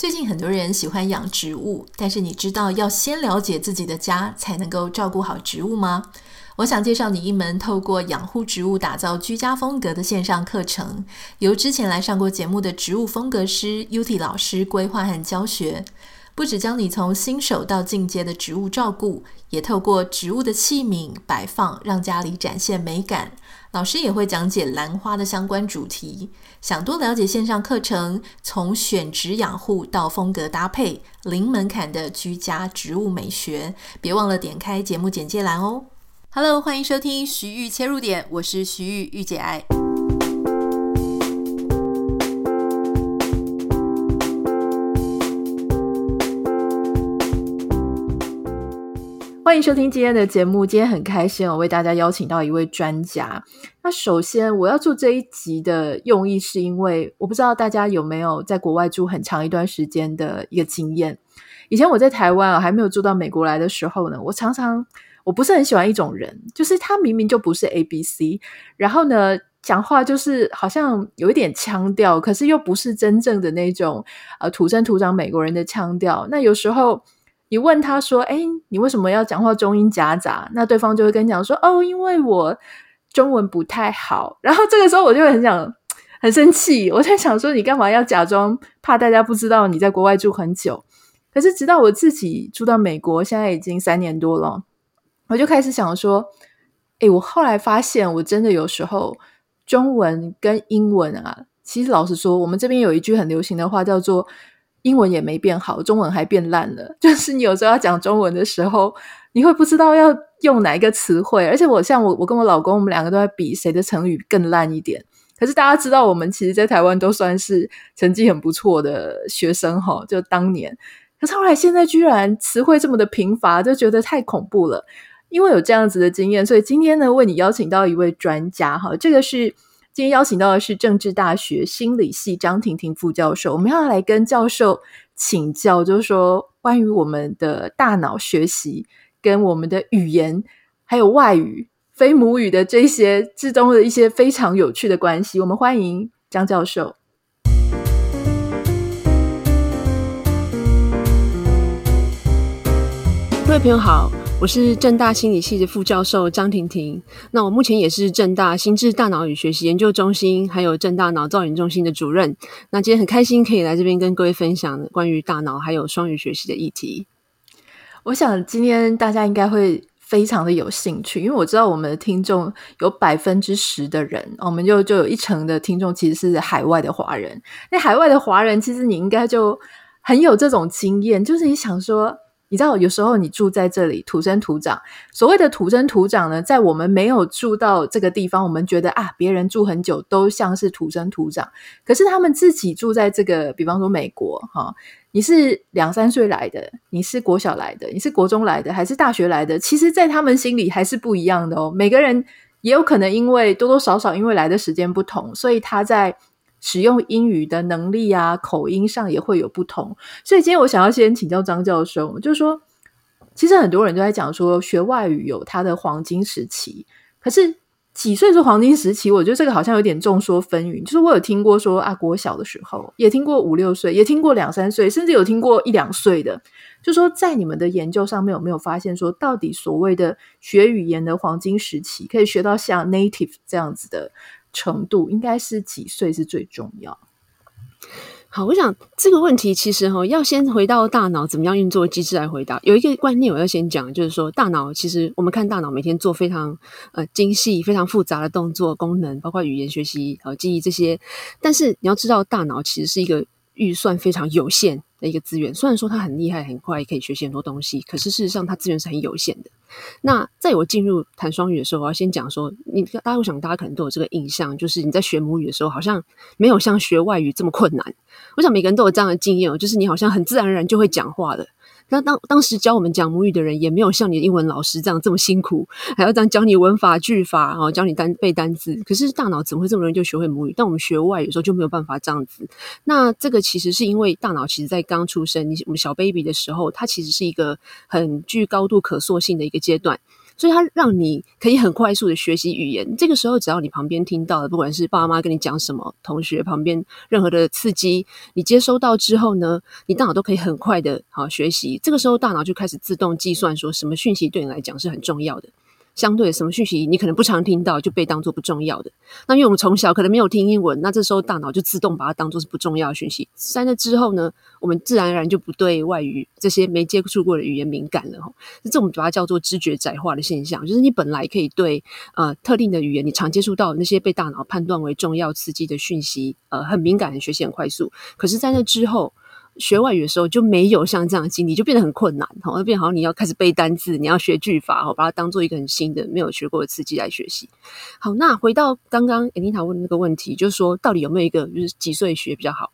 最近很多人喜欢养植物，但是你知道要先了解自己的家，才能够照顾好植物吗？我想介绍你一门透过养护植物打造居家风格的线上课程，由之前来上过节目的植物风格师 UT 老师规划和教学。不只教你从新手到进阶的植物照顾，也透过植物的器皿摆放，让家里展现美感。老师也会讲解兰花的相关主题。想多了解线上课程，从选植养护到风格搭配，零门槛的居家植物美学，别忘了点开节目简介栏哦。Hello，欢迎收听徐玉切入点，我是徐玉玉姐爱。欢迎收听今天的节目。今天很开心，我为大家邀请到一位专家。那首先，我要做这一集的用意，是因为我不知道大家有没有在国外住很长一段时间的一个经验。以前我在台湾啊，还没有住到美国来的时候呢，我常常我不是很喜欢一种人，就是他明明就不是 ABC，然后呢，讲话就是好像有一点腔调，可是又不是真正的那种呃土生土长美国人的腔调。那有时候。你问他说：“哎，你为什么要讲话中英夹杂？”那对方就会跟你讲说：“哦，因为我中文不太好。”然后这个时候我就会很想很生气，我在想说：“你干嘛要假装怕大家不知道你在国外住很久？”可是直到我自己住到美国，现在已经三年多了，我就开始想说：“哎，我后来发现，我真的有时候中文跟英文啊，其实老实说，我们这边有一句很流行的话叫做。”英文也没变好，中文还变烂了。就是你有时候要讲中文的时候，你会不知道要用哪一个词汇。而且我像我，我跟我老公，我们两个都在比谁的成语更烂一点。可是大家知道，我们其实，在台湾都算是成绩很不错的学生哈。就当年，可是后来现在居然词汇这么的贫乏，就觉得太恐怖了。因为有这样子的经验，所以今天呢，为你邀请到一位专家哈，这个是。今天邀请到的是政治大学心理系张婷婷副教授，我们要来跟教授请教，就是说关于我们的大脑学习跟我们的语言还有外语非母语的这些之中的一些非常有趣的关系。我们欢迎张教授。各位朋友好。我是正大心理系的副教授张婷婷，那我目前也是正大心智大脑与学习研究中心，还有正大脑造影中心的主任。那今天很开心可以来这边跟各位分享关于大脑还有双语学习的议题。我想今天大家应该会非常的有兴趣，因为我知道我们的听众有百分之十的人，我们就就有一成的听众其实是海外的华人。那海外的华人其实你应该就很有这种经验，就是你想说。你知道，有时候你住在这里，土生土长。所谓的土生土长呢，在我们没有住到这个地方，我们觉得啊，别人住很久都像是土生土长。可是他们自己住在这个，比方说美国，哈，你是两三岁来的，你是国小来的，你是国中来的，还是大学来的？其实，在他们心里还是不一样的哦。每个人也有可能因为多多少少因为来的时间不同，所以他在。使用英语的能力啊，口音上也会有不同。所以今天我想要先请教张教授，就是说，其实很多人都在讲说，学外语有它的黄金时期。可是几岁是黄金时期？我觉得这个好像有点众说纷纭。就是我有听过说啊，国小的时候，也听过五六岁，也听过两三岁，甚至有听过一两岁的。就说，在你们的研究上面有没有发现说，到底所谓的学语言的黄金时期，可以学到像 native 这样子的？程度应该是几岁是最重要？好，我想这个问题其实哈，要先回到大脑怎么样运作机制来回答。有一个观念我要先讲，就是说大脑其实我们看大脑每天做非常呃精细、非常复杂的动作功能，包括语言学习、呃记忆这些。但是你要知道，大脑其实是一个预算非常有限的一个资源。虽然说他很厉害、很快，可以学习很多东西，可是事实上他资源是很有限的。那在我进入谈双语的时候，我要先讲说，你大家我想大家可能都有这个印象，就是你在学母语的时候，好像没有像学外语这么困难。我想每个人都有这样的经验，就是你好像很自然而然就会讲话了。那当当时教我们讲母语的人，也没有像你的英文老师这样这么辛苦，还要这样教你文法句法，然后教你单背单字。可是大脑怎么会这么容易就学会母语？但我们学外语的时候就没有办法这样子。那这个其实是因为大脑其实在刚出生，你我们小 baby 的时候，它其实是一个很具高度可塑性的一个阶段。所以它让你可以很快速的学习语言。这个时候，只要你旁边听到的，不管是爸妈跟你讲什么，同学旁边任何的刺激，你接收到之后呢，你大脑都可以很快的好学习。这个时候，大脑就开始自动计算说什么讯息对你来讲是很重要的。相对什么讯息你可能不常听到，就被当作不重要的。那因为我们从小可能没有听英文，那这时候大脑就自动把它当作是不重要的讯息。在那之后呢，我们自然而然就不对外语这些没接触过的语言敏感了哈。这这我们把它叫做知觉窄化的现象，就是你本来可以对呃特定的语言，你常接触到那些被大脑判断为重要刺激的讯息，呃很敏感，很学习很快速。可是，在那之后。学外语的时候就没有像这样的经历，就变得很困难，好，就变好像你要开始背单字，你要学句法，好，把它当做一个很新的、没有学过的刺激来学习。好，那回到刚刚 Anita 问的那个问题，就是说到底有没有一个就是几岁学比较好？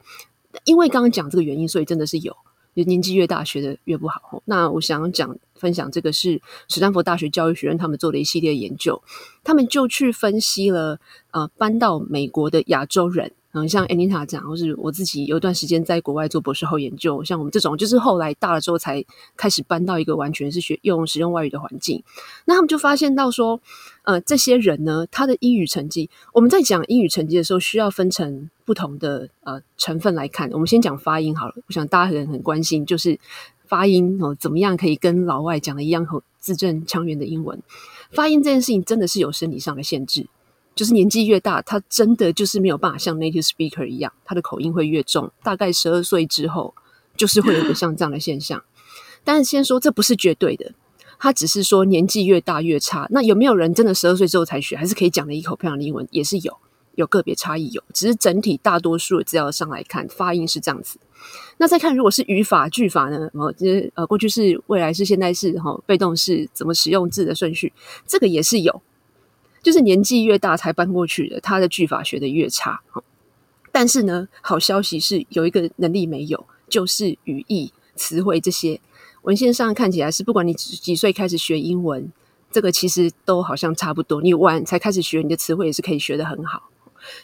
因为刚刚讲这个原因，所以真的是有，年纪越大学的越不好。那我想讲分享这个是史丹佛大学教育学院他们做的一系列研究，他们就去分析了呃搬到美国的亚洲人。嗯，像 Anita 讲，或是我自己有一段时间在国外做博士后研究，像我们这种，就是后来大了之后才开始搬到一个完全是学用使用外语的环境。那他们就发现到说，呃，这些人呢，他的英语成绩，我们在讲英语成绩的时候，需要分成不同的呃成分来看。我们先讲发音好了，我想大家可能很关心，就是发音哦，怎么样可以跟老外讲的一样，和字正腔圆的英文。发音这件事情真的是有生理上的限制。就是年纪越大，他真的就是没有办法像 native speaker 一样，他的口音会越重。大概十二岁之后，就是会有一个像这样的现象。但是先说这不是绝对的，他只是说年纪越大越差。那有没有人真的十二岁之后才学，还是可以讲的一口漂亮的英文？也是有，有个别差异有，只是整体大多数的资料上来看，发音是这样子。那再看如果是语法句法呢？哦，就是呃过去式、未来式、现在式、哈被动式怎么使用字的顺序，这个也是有。就是年纪越大才搬过去的，他的句法学的越差。但是呢，好消息是有一个能力没有，就是语义、词汇这些文献上看起来是，不管你几岁开始学英文，这个其实都好像差不多。你晚才开始学，你的词汇也是可以学得很好。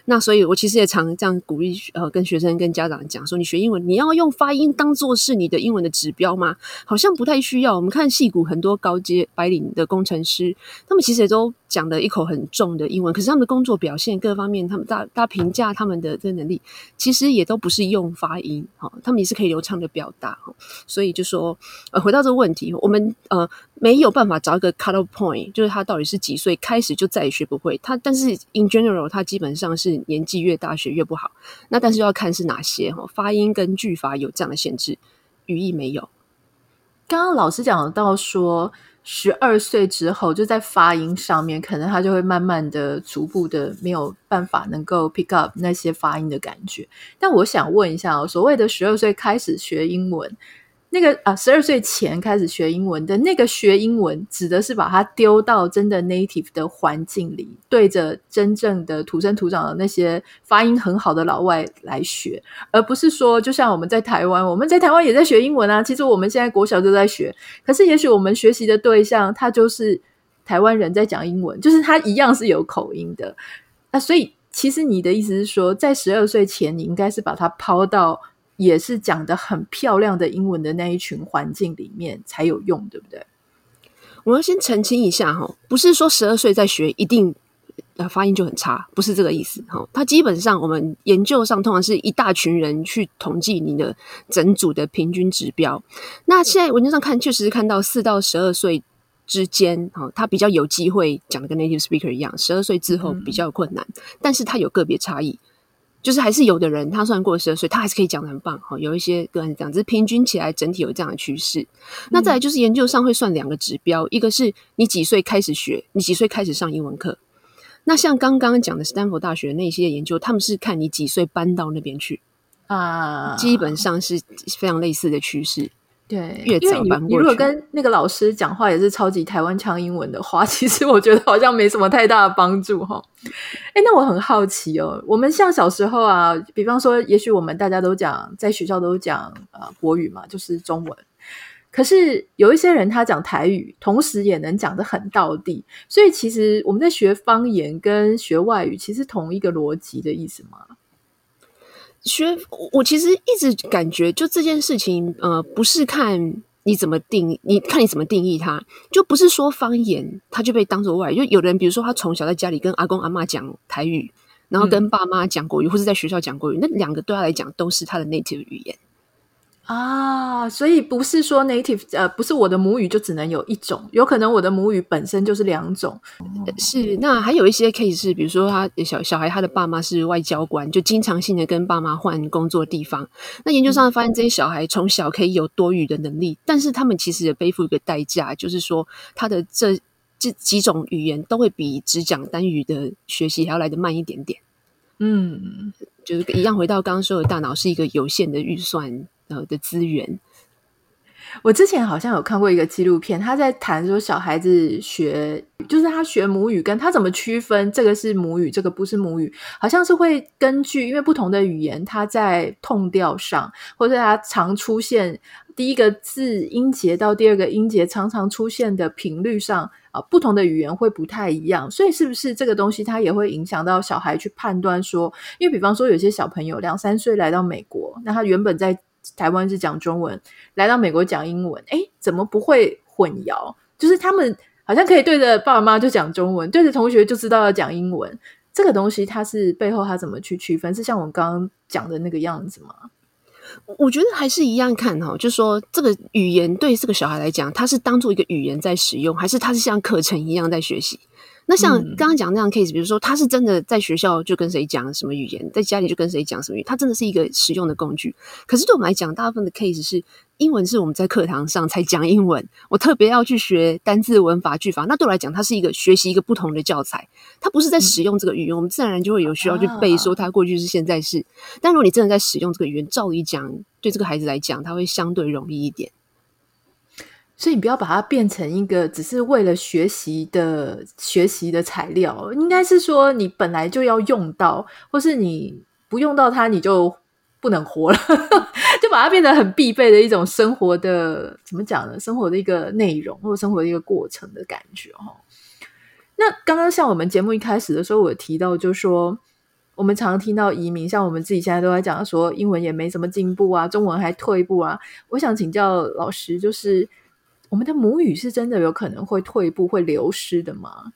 那所以，我其实也常这样鼓励呃，跟学生、跟家长讲说，你学英文，你要用发音当做是你的英文的指标吗？好像不太需要。我们看戏骨很多高阶白领的工程师，他们其实也都讲的一口很重的英文，可是他们的工作表现各方面，他们大大评价他们的这能力，其实也都不是用发音，哈，他们也是可以流畅的表达，哈。所以就说，呃，回到这个问题，我们呃。没有办法找一个 cut-off point，就是他到底是几岁开始就再也学不会他，但是 in general，他基本上是年纪越大学越不好。那但是要看是哪些哈，发音跟句法有这样的限制，语义没有。刚刚老师讲到说，十二岁之后就在发音上面，可能他就会慢慢的、逐步的没有办法能够 pick up 那些发音的感觉。但我想问一下，所谓的十二岁开始学英文。那个啊，十二岁前开始学英文的那个学英文，指的是把它丢到真的 native 的环境里，对着真正的土生土长的那些发音很好的老外来学，而不是说，就像我们在台湾，我们在台湾也在学英文啊。其实我们现在国小就在学，可是也许我们学习的对象他就是台湾人在讲英文，就是他一样是有口音的。那所以，其实你的意思是说，在十二岁前，你应该是把它抛到。也是讲的很漂亮的英文的那一群环境里面才有用，对不对？我要先澄清一下哈，不是说十二岁再学一定呃发音就很差，不是这个意思哈。它基本上我们研究上通常是一大群人去统计你的整组的平均指标。那现在文章上看，确实是看到四到十二岁之间哈，他比较有机会讲的跟 native speaker 一样，十二岁之后比较困难，嗯、但是它有个别差异。就是还是有的人，他虽然过了十二岁，他还是可以讲的很棒哈。有一些个人这样，只是平均起来整体有这样的趋势。嗯、那再来就是研究上会算两个指标，一个是你几岁开始学，你几岁开始上英文课。那像刚刚讲的斯坦福大学那些研究，他们是看你几岁搬到那边去啊，基本上是非常类似的趋势。对，越早搬过去，你如果跟那个老师讲话也是超级台湾腔英文的话，其实我觉得好像没什么太大的帮助哈。哎，那我很好奇哦，我们像小时候啊，比方说，也许我们大家都讲，在学校都讲呃国语嘛，就是中文。可是有一些人他讲台语，同时也能讲得很到地，所以其实我们在学方言跟学外语，其实同一个逻辑的意思吗？学我其实一直感觉，就这件事情，呃，不是看你怎么定？你看你怎么定义它，就不是说方言，它就被当做外语。就有的人，比如说他从小在家里跟阿公阿妈讲台语，然后跟爸妈讲国语，或是在学校讲国语，那两个对他来讲都是他的 native 语言。啊，所以不是说 native 呃，不是我的母语就只能有一种，有可能我的母语本身就是两种。是，那还有一些 case 是，比如说他小小孩，他的爸妈是外交官，就经常性的跟爸妈换工作地方。那研究上发现，这些小孩从小可以有多语的能力，但是他们其实也背负一个代价，就是说他的这这几种语言都会比只讲单语的学习还要来得慢一点点。嗯，就是一样，回到刚刚说的，大脑是一个有限的预算。的资源，我之前好像有看过一个纪录片，他在谈说小孩子学，就是他学母语，跟他怎么区分这个是母语，这个不是母语，好像是会根据因为不同的语言，它在痛调上，或者它常出现第一个字音节到第二个音节常常出现的频率上啊，不同的语言会不太一样，所以是不是这个东西它也会影响到小孩去判断说，因为比方说有些小朋友两三岁来到美国，那他原本在台湾是讲中文，来到美国讲英文，诶，怎么不会混淆？就是他们好像可以对着爸爸妈妈就讲中文，对着同学就知道要讲英文。这个东西它是背后它怎么去区分？是像我刚刚讲的那个样子吗？我觉得还是一样看哈，就是说这个语言对这个小孩来讲，他是当做一个语言在使用，还是他是像课程一样在学习？那像刚刚讲那样 case，比如说他是真的在学校就跟谁讲什么语言，在家里就跟谁讲什么语言，他真的是一个实用的工具。可是对我们来讲，大部分的 case 是英文是我们在课堂上才讲英文，我特别要去学单字、文法、句法。那对我来讲，它是一个学习一个不同的教材，它不是在使用这个语言，我们自然而然就会有需要去背，说它过去是、现在是。但如果你真的在使用这个语言，照理讲，对这个孩子来讲，他会相对容易一点。所以你不要把它变成一个只是为了学习的学习的材料，应该是说你本来就要用到，或是你不用到它你就不能活了，就把它变得很必备的一种生活的，怎么讲呢？生活的一个内容或者生活的一个过程的感觉哦。那刚刚像我们节目一开始的时候，我提到就是说，我们常常听到移民，像我们自己现在都在讲说，英文也没什么进步啊，中文还退步啊。我想请教老师，就是。我们的母语是真的有可能会退步、会流失的吗？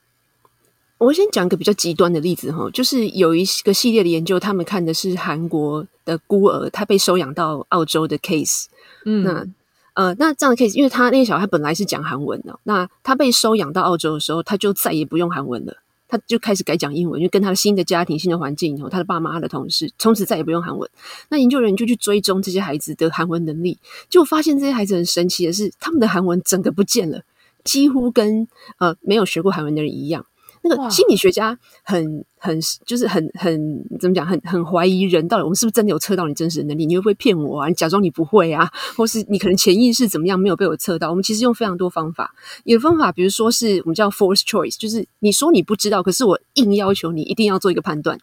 我先讲一个比较极端的例子哈，就是有一个系列的研究，他们看的是韩国的孤儿，他被收养到澳洲的 case。嗯，那呃，那这样的 case，因为他那个小孩本来是讲韩文的，那他被收养到澳洲的时候，他就再也不用韩文了。他就开始改讲英文，就跟他的新的家庭、新的环境以后，他的爸妈、他的同事，从此再也不用韩文。那研究人员就去追踪这些孩子的韩文能力，就发现这些孩子很神奇的是，他们的韩文整个不见了，几乎跟呃没有学过韩文的人一样。那个心理学家很很就是很很怎么讲，很很怀疑人到底我们是不是真的有测到你真实的能力？你会不会骗我啊？你假装你不会啊？或是你可能潜意识怎么样没有被我测到？我们其实用非常多方法，有方法，比如说是我们叫 force choice，就是你说你不知道，可是我硬要求你一定要做一个判断。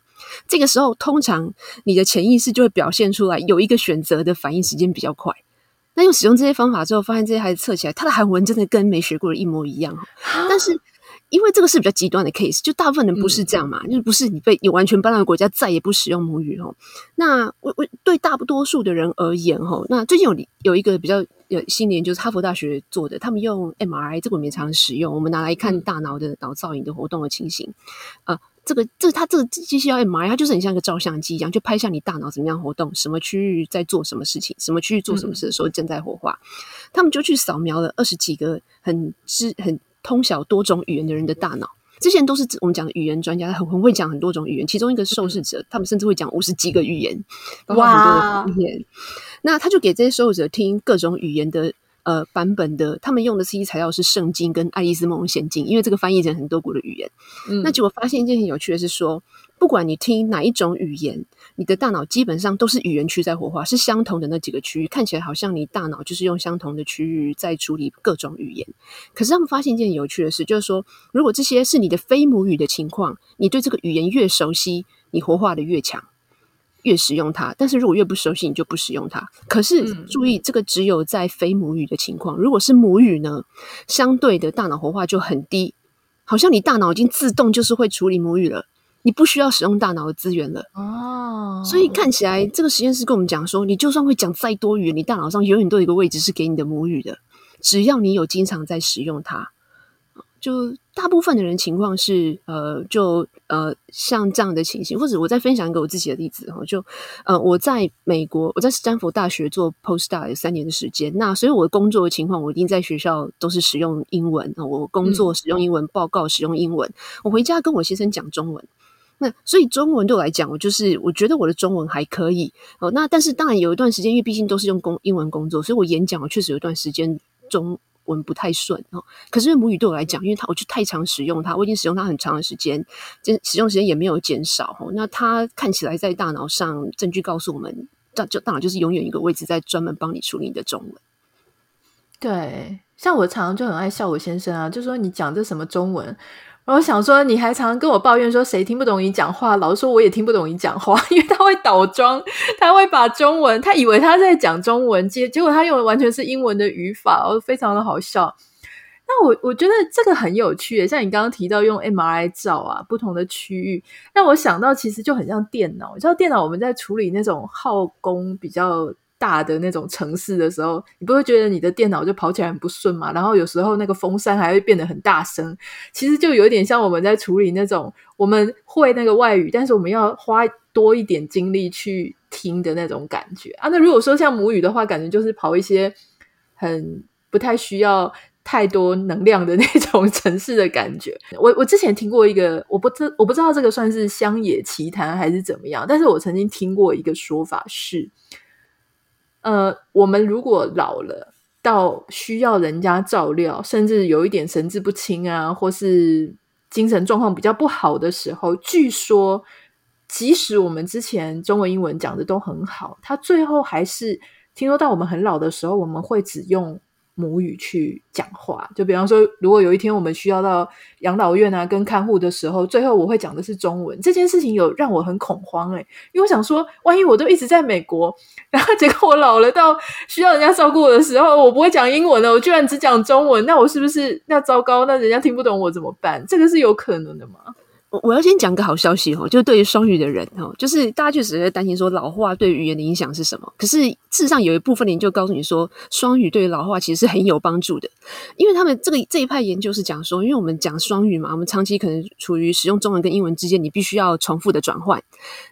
这个时候，通常你的潜意识就会表现出来有一个选择的反应时间比较快。那用使用这些方法之后，发现这些孩子测起来，他的韩文真的跟没学过的一模一样，但是。因为这个是比较极端的 case，就大部分人不是这样嘛，嗯、就是不是你被你完全搬到国家再也不使用母语哦。那我我对大多数的人而言哈，那最近有有一个比较有新的研究，是哈佛大学做的，他们用 MRI 这个我们也常使用，我们拿来看大脑的脑造影的活动的情形啊。这个这它这个机器叫 MRI，它就是很像一个照相机一样，就拍下你大脑怎么样活动，什么区域在做什么事情，什么区域做什么事的时候正在活化。嗯、他们就去扫描了二十几个很知很。通晓多种语言的人的大脑，这些人都是我们讲的语言专家，他很很会讲很多种语言。其中一个受试者，他们甚至会讲五十几个语言，包括很多的语言。那他就给这些受试者听各种语言的呃版本的，他们用的 CD 材料是《圣经》跟《爱丽丝梦游仙境》，因为这个翻译成很多国的语言。嗯、那结果发现一件很有趣的是说，不管你听哪一种语言。你的大脑基本上都是语言区在活化，是相同的那几个区域，看起来好像你大脑就是用相同的区域在处理各种语言。可是他们发现一件很有趣的事，就是说，如果这些是你的非母语的情况，你对这个语言越熟悉，你活化的越强，越使用它；但是如果越不熟悉，你就不使用它。可是注意，这个只有在非母语的情况，如果是母语呢，相对的大脑活化就很低，好像你大脑已经自动就是会处理母语了。你不需要使用大脑的资源了哦，所以看起来这个实验室跟我们讲说，你就算会讲再多语言，你大脑上永远都有一个位置是给你的母语的。只要你有经常在使用它，就大部分的人情况是，呃，就呃，像这样的情形，或者我再分享一个我自己的例子哈，就呃，我在美国，我在斯坦福大学做 postdoc 有三年的时间，那所以我的工作的情况，我一定在学校都是使用英文，我工作使用英文，报告使用英文，我回家跟我先生讲中文。那所以中文对我来讲，我就是我觉得我的中文还可以哦。那但是当然有一段时间，因为毕竟都是用工英文工作，所以我演讲我确实有一段时间中文不太顺哦。可是母语对我来讲，因为它我就太常使用它，我已经使用它很长的时间，这使用时间也没有减少哦。那它看起来在大脑上证据告诉我们，大就大脑就是永远一个位置在专门帮你处理你的中文。对，像我常常就很爱笑我先生啊，就说你讲这什么中文。我想说，你还常常跟我抱怨说谁听不懂你讲话，老是说我也听不懂你讲话，因为他会倒装，他会把中文，他以为他在讲中文，结结果他用的完全是英文的语法，哦，非常的好笑。那我我觉得这个很有趣，像你刚刚提到用 MRI 照啊，不同的区域，让我想到其实就很像电脑，你知道电脑我们在处理那种耗工比较。大的那种城市的时候，你不会觉得你的电脑就跑起来很不顺嘛？然后有时候那个风扇还会变得很大声，其实就有点像我们在处理那种我们会那个外语，但是我们要花多一点精力去听的那种感觉啊。那如果说像母语的话，感觉就是跑一些很不太需要太多能量的 那种城市的感觉。我我之前听过一个，我不知我不知道这个算是乡野奇谈还是怎么样，但是我曾经听过一个说法是。呃，我们如果老了到需要人家照料，甚至有一点神志不清啊，或是精神状况比较不好的时候，据说，即使我们之前中文、英文讲的都很好，他最后还是听说到我们很老的时候，我们会只用。母语去讲话，就比方说，如果有一天我们需要到养老院啊，跟看护的时候，最后我会讲的是中文。这件事情有让我很恐慌诶、因为我想说，万一我都一直在美国，然后结果我老了到需要人家照顾我的时候，我不会讲英文了，我居然只讲中文，那我是不是那糟糕？那人家听不懂我怎么办？这个是有可能的吗？我要先讲个好消息哦，就是对于双语的人哦，就是大家确实会担心说老化对语言的影响是什么。可是事实上有一部分研究告诉你说，双语对于老化其实是很有帮助的，因为他们这个这一派研究是讲说，因为我们讲双语嘛，我们长期可能处于使用中文跟英文之间，你必须要重复的转换。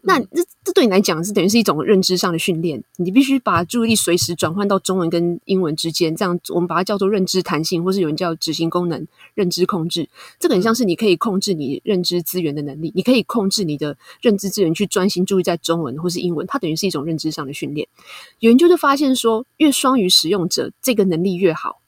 那这这对你来讲是等于是一种认知上的训练，你必须把注意力随时转换到中文跟英文之间，这样我们把它叫做认知弹性，或是有人叫执行功能、认知控制。这个很像是你可以控制你认知资源的能力，你可以控制你的认知资源去专心注意在中文或是英文，它等于是一种认知上的训练。有研究就发现说，越双语使用者这个能力越好，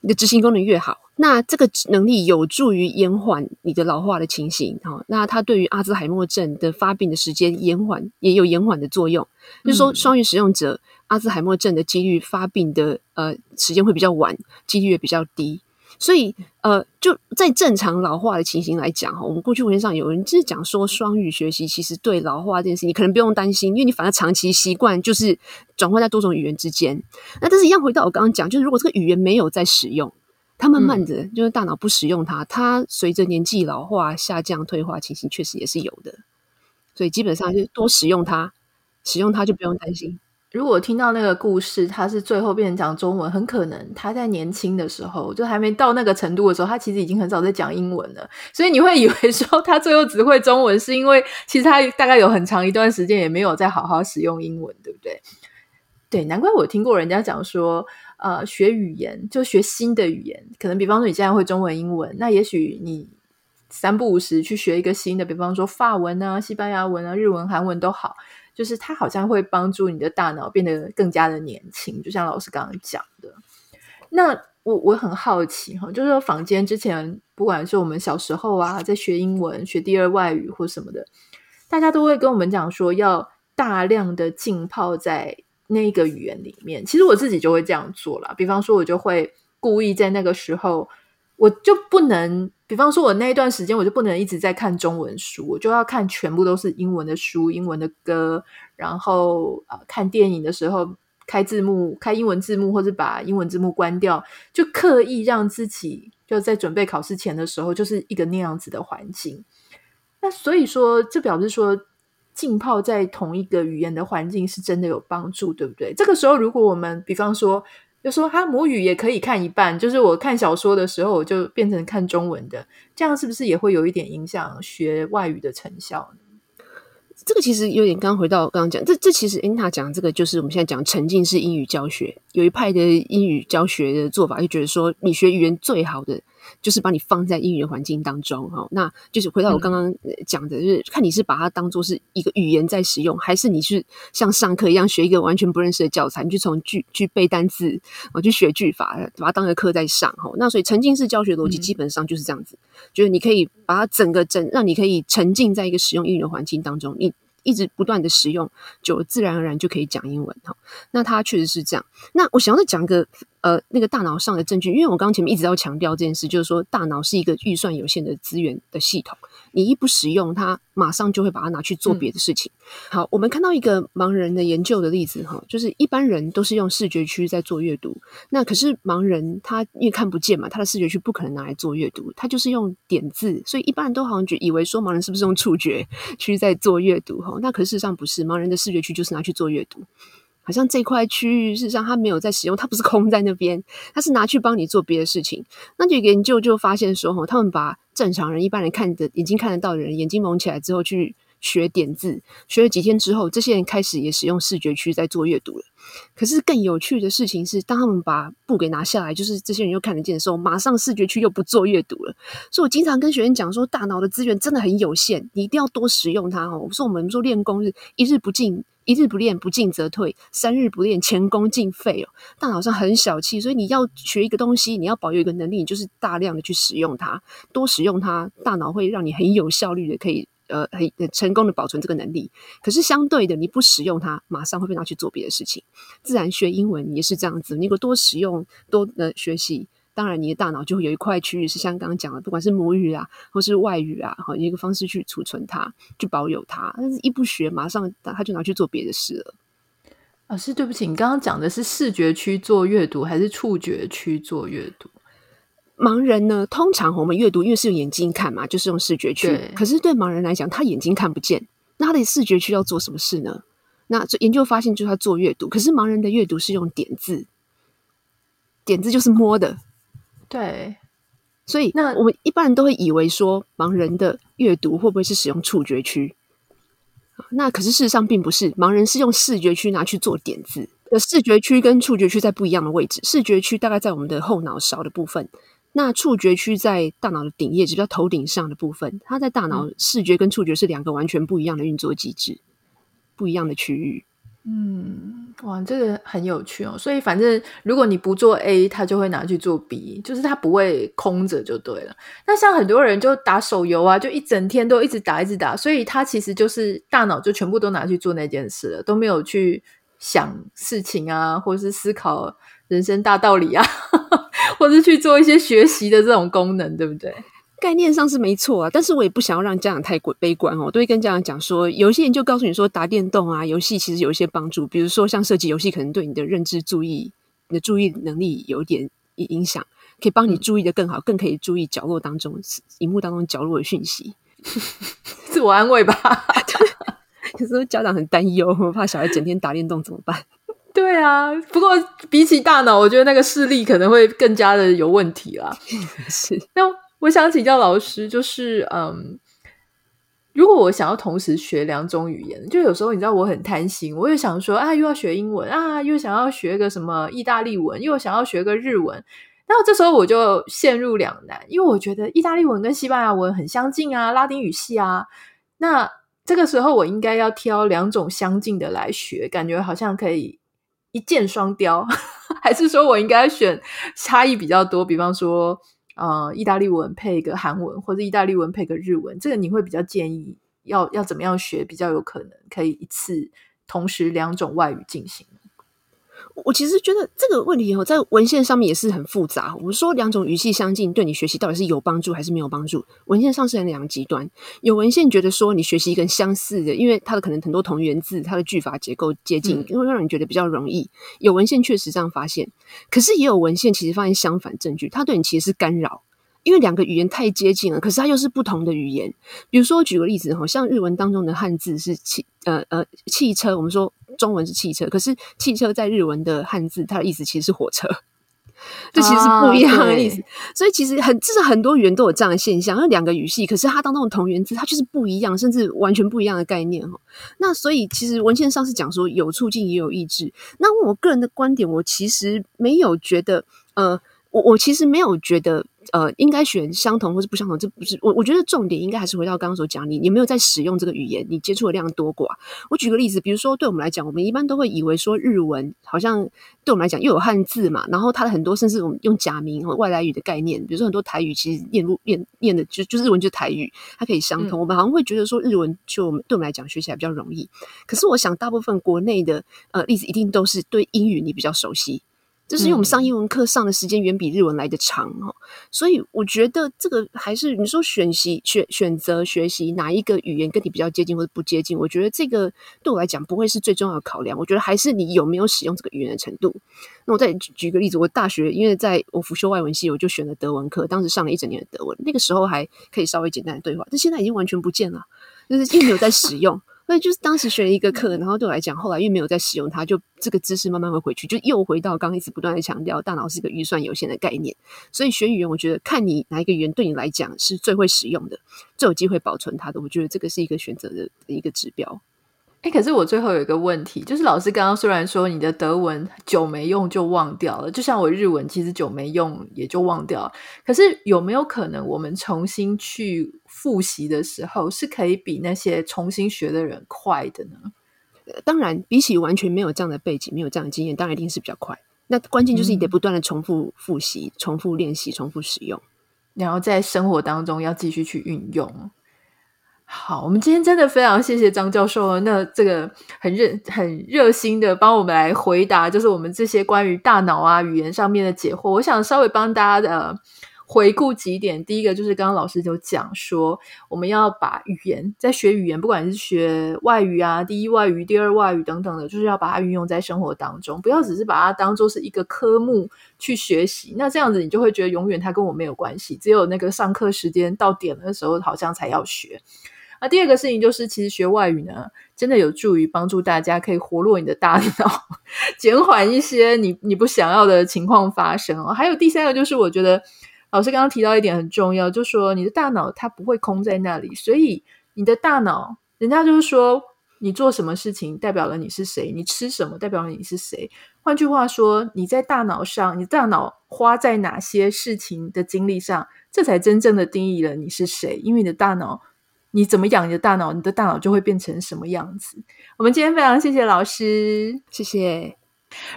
你的执行功能越好，那这个能力有助于延缓你的老化的情形。哈，那它对于阿兹海默症的发病的时间延缓也有延缓的作用。就是说，双语使用者阿兹海默症的几率发病的呃时间会比较晚，几率也比较低。所以，呃，就在正常老化的情形来讲哈，我们过去文献上有人就是讲说，双语学习其实对老化这件事情，你可能不用担心，因为你反而长期习惯就是转换在多种语言之间。那但是，一样回到我刚刚讲，就是如果这个语言没有在使用，它慢慢的就是大脑不使用它，它随着年纪老化下降退化情形，确实也是有的。所以基本上就是多使用它，使用它就不用担心。如果听到那个故事，他是最后变成讲中文，很可能他在年轻的时候，就还没到那个程度的时候，他其实已经很少在讲英文了。所以你会以为说他最后只会中文，是因为其实他大概有很长一段时间也没有在好好使用英文，对不对？对，难怪我听过人家讲说，呃，学语言就学新的语言，可能比方说你现在会中文、英文，那也许你三不五时去学一个新的，比方说法文啊、西班牙文啊、日文、韩文都好。就是它好像会帮助你的大脑变得更加的年轻，就像老师刚刚讲的。那我我很好奇哈，就是说坊间之前不管是我们小时候啊，在学英文、学第二外语或什么的，大家都会跟我们讲说要大量的浸泡在那个语言里面。其实我自己就会这样做了，比方说，我就会故意在那个时候。我就不能，比方说，我那一段时间我就不能一直在看中文书，我就要看全部都是英文的书、英文的歌，然后啊、呃，看电影的时候开字幕、开英文字幕，或者把英文字幕关掉，就刻意让自己就在准备考试前的时候，就是一个那样子的环境。那所以说，这表示说，浸泡在同一个语言的环境是真的有帮助，对不对？这个时候，如果我们比方说。就说他母语也可以看一半，就是我看小说的时候，我就变成看中文的，这样是不是也会有一点影响学外语的成效？这个其实有点，刚回到刚刚讲，这这其实 Anita 讲这个就是我们现在讲沉浸式英语教学，有一派的英语教学的做法，就觉得说你学语言最好的。就是把你放在英语的环境当中，哈，那就是回到我刚刚讲的，就是看你是把它当做是一个语言在使用，还是你是像上课一样学一个完全不认识的教材，你去从句去背单词，我去学句法，把它当个课在上，哈。那所以沉浸式教学逻辑基本上就是这样子，就是你可以把它整个整，让你可以沉浸在一个使用英语的环境当中，你。一直不断的使用，就自然而然就可以讲英文哈。那它确实是这样。那我想要再讲个呃那个大脑上的证据，因为我刚刚前面一直要强调这件事，就是说大脑是一个预算有限的资源的系统，你一不使用它，马上就会把它拿去做别的事情。嗯、好，我们看到一个盲人的研究的例子哈，就是一般人都是用视觉区在做阅读，那可是盲人他因为看不见嘛，他的视觉区不可能拿来做阅读，他就是用点字，所以一般人都好像就以为说盲人是不是用触觉 区在做阅读哈。那可是事实上不是，盲人的视觉区就是拿去做阅读，好像这块区域事实上他没有在使用，他不是空在那边，他是拿去帮你做别的事情。那这个研究就发现说，哈，他们把正常人、一般人看的眼睛看得到的人，眼睛蒙起来之后去学点字，学了几天之后，这些人开始也使用视觉区在做阅读了。可是更有趣的事情是，当他们把布给拿下来，就是这些人又看得见的时候，马上视觉区又不做阅读了。所以我经常跟学生讲说，大脑的资源真的很有限，你一定要多使用它哦。我说我们说练功是一日不进，一日不练不进则退，三日不练前功尽废哦。大脑上很小气，所以你要学一个东西，你要保有一个能力，你就是大量的去使用它，多使用它，大脑会让你很有效率的可以。呃，很成功的保存这个能力，可是相对的，你不使用它，马上会被拿去做别的事情。自然学英文也是这样子，你如果多使用、多呃学习，当然你的大脑就会有一块区域是像刚刚讲的，不管是母语啊，或是外语啊，哈，一个方式去储存它，去保有它。但是一不学，马上他就拿去做别的事了。老师，对不起，你刚刚讲的是视觉区做阅读，还是触觉区做阅读？盲人呢，通常我们阅读，因为是用眼睛看嘛，就是用视觉区。可是对盲人来讲，他眼睛看不见，那他的视觉区要做什么事呢？那这研究发现，就是他做阅读。可是盲人的阅读是用点字，点字就是摸的。对，所以那我们一般人都会以为说，盲人的阅读会不会是使用触觉区？那可是事实上并不是，盲人是用视觉区拿去做点字。的视觉区跟触觉区在不一样的位置，视觉区大概在我们的后脑勺的部分。那触觉区在大脑的顶叶，就叫头顶上的部分。它在大脑视觉跟触觉是两个完全不一样的运作机制，不一样的区域。嗯，哇，这个很有趣哦。所以反正如果你不做 A，它就会拿去做 B，就是它不会空着就对了。那像很多人就打手游啊，就一整天都一直打一直打，所以他其实就是大脑就全部都拿去做那件事了，都没有去想事情啊，或者是思考人生大道理啊。或者去做一些学习的这种功能，对不对？概念上是没错啊，但是我也不想要让家长太过悲观哦。我都会跟家长讲说，有些人就告诉你说，打电动啊，游戏其实有一些帮助，比如说像设计游戏，可能对你的认知、注意、你的注意能力有点影响，可以帮你注意的更好，嗯、更可以注意角落当中、荧幕当中角落的讯息，自我安慰吧。有时候家长很担忧，我怕小孩整天打电动怎么办？对啊，不过比起大脑，我觉得那个视力可能会更加的有问题啦。是，那我想请教老师，就是嗯，如果我想要同时学两种语言，就有时候你知道我很贪心，我又想说啊，又要学英文啊，又想要学个什么意大利文，又想要学个日文，然后这时候我就陷入两难，因为我觉得意大利文跟西班牙文很相近啊，拉丁语系啊，那这个时候我应该要挑两种相近的来学，感觉好像可以。一箭双雕，还是说我应该选差异比较多？比方说，呃，意大利文配一个韩文，或者意大利文配个日文，这个你会比较建议要要怎么样学，比较有可能可以一次同时两种外语进行？我其实觉得这个问题哦，在文献上面也是很复杂。我们说两种语气相近，对你学习到底是有帮助还是没有帮助？文献上是很两极端。有文献觉得说，你学习一个相似的，因为它的可能很多同源字，它的句法结构接近，会让你觉得比较容易。嗯、有文献确实这样发现，可是也有文献其实发现相反证据，它对你其实是干扰。因为两个语言太接近了，可是它又是不同的语言。比如说，举个例子，好像日文当中的汉字是汽呃呃汽车，我们说中文是汽车，可是汽车在日文的汉字，它的意思其实是火车。这其实是不一样的意思，啊、所以其实很，这是很多语言都有这样的现象，因为两个语系，可是它当中的同源字，它就是不一样，甚至完全不一样的概念哈。那所以其实文献上是讲说有促进也有抑制。那我个人的观点，我其实没有觉得，呃，我我其实没有觉得。呃，应该选相同或是不相同，这不是我。我觉得重点应该还是回到刚刚所讲，你有没有在使用这个语言，你接触的量多寡。我举个例子，比如说对我们来讲，我们一般都会以为说日文好像对我们来讲又有汉字嘛，然后它的很多甚至我们用假名和外来语的概念，比如说很多台语其实念入念念的就就是日文就是台语，它可以相通。嗯、我们好像会觉得说日文就对我们来讲学起来比较容易，可是我想大部分国内的呃例子一定都是对英语你比较熟悉。就是因为我们上英文课上的时间远比日文来的长哈，所以我觉得这个还是你说选习选选择学习哪一个语言跟你比较接近或者不接近，我觉得这个对我来讲不会是最重要的考量。我觉得还是你有没有使用这个语言的程度。那我再举举个例子，我大学因为在我辅修外文系，我就选了德文课，当时上了一整年的德文，那个时候还可以稍微简单的对话，但现在已经完全不见了，就是并没有在使用。所以就是当时学了一个课，然后对我来讲，后来又没有再使用它，就这个知识慢慢会回去，就又回到刚刚一直不断的强调，大脑是一个预算有限的概念。所以学语言，我觉得看你哪一个语言对你来讲是最会使用的，最有机会保存它的，我觉得这个是一个选择的一个指标。哎，可是我最后有一个问题，就是老师刚刚虽然说你的德文久没用就忘掉了，就像我日文其实久没用也就忘掉了，可是有没有可能我们重新去复习的时候，是可以比那些重新学的人快的呢？当然，比起完全没有这样的背景、没有这样的经验，当然一定是比较快。那关键就是你得不断的重复复习、嗯、重复练习、重复使用，然后在生活当中要继续去运用。好，我们今天真的非常谢谢张教授，那这个很热、很热心的帮我们来回答，就是我们这些关于大脑啊、语言上面的解惑。我想稍微帮大家的、呃、回顾几点。第一个就是刚刚老师就讲说，我们要把语言在学语言，不管是学外语啊、第一外语、第二外语等等的，就是要把它运用在生活当中，不要只是把它当做是一个科目去学习。那这样子你就会觉得永远它跟我没有关系，只有那个上课时间到点的时候，好像才要学。啊第二个事情就是，其实学外语呢，真的有助于帮助大家可以活络你的大脑，减缓一些你你不想要的情况发生哦。还有第三个就是，我觉得老师刚刚提到一点很重要，就说你的大脑它不会空在那里，所以你的大脑，人家就是说，你做什么事情代表了你是谁，你吃什么代表了你是谁。换句话说，你在大脑上，你大脑花在哪些事情的精力上，这才真正的定义了你是谁，因为你的大脑。你怎么养你的大脑，你的大脑就会变成什么样子。我们今天非常谢谢老师，谢谢。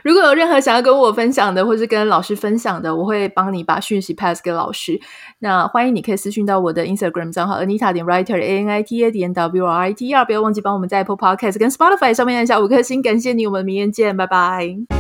如果有任何想要跟我分享的，或是跟老师分享的，我会帮你把讯息 pass 给老师。那欢迎你可以私讯到我的 Instagram 账号 Anita 点 Writer A N I T A 点 W R I T E R，不要忘记帮我们在 Apple Podcast 跟 Spotify 上面按下五颗星，感谢你。我们明天见，拜拜。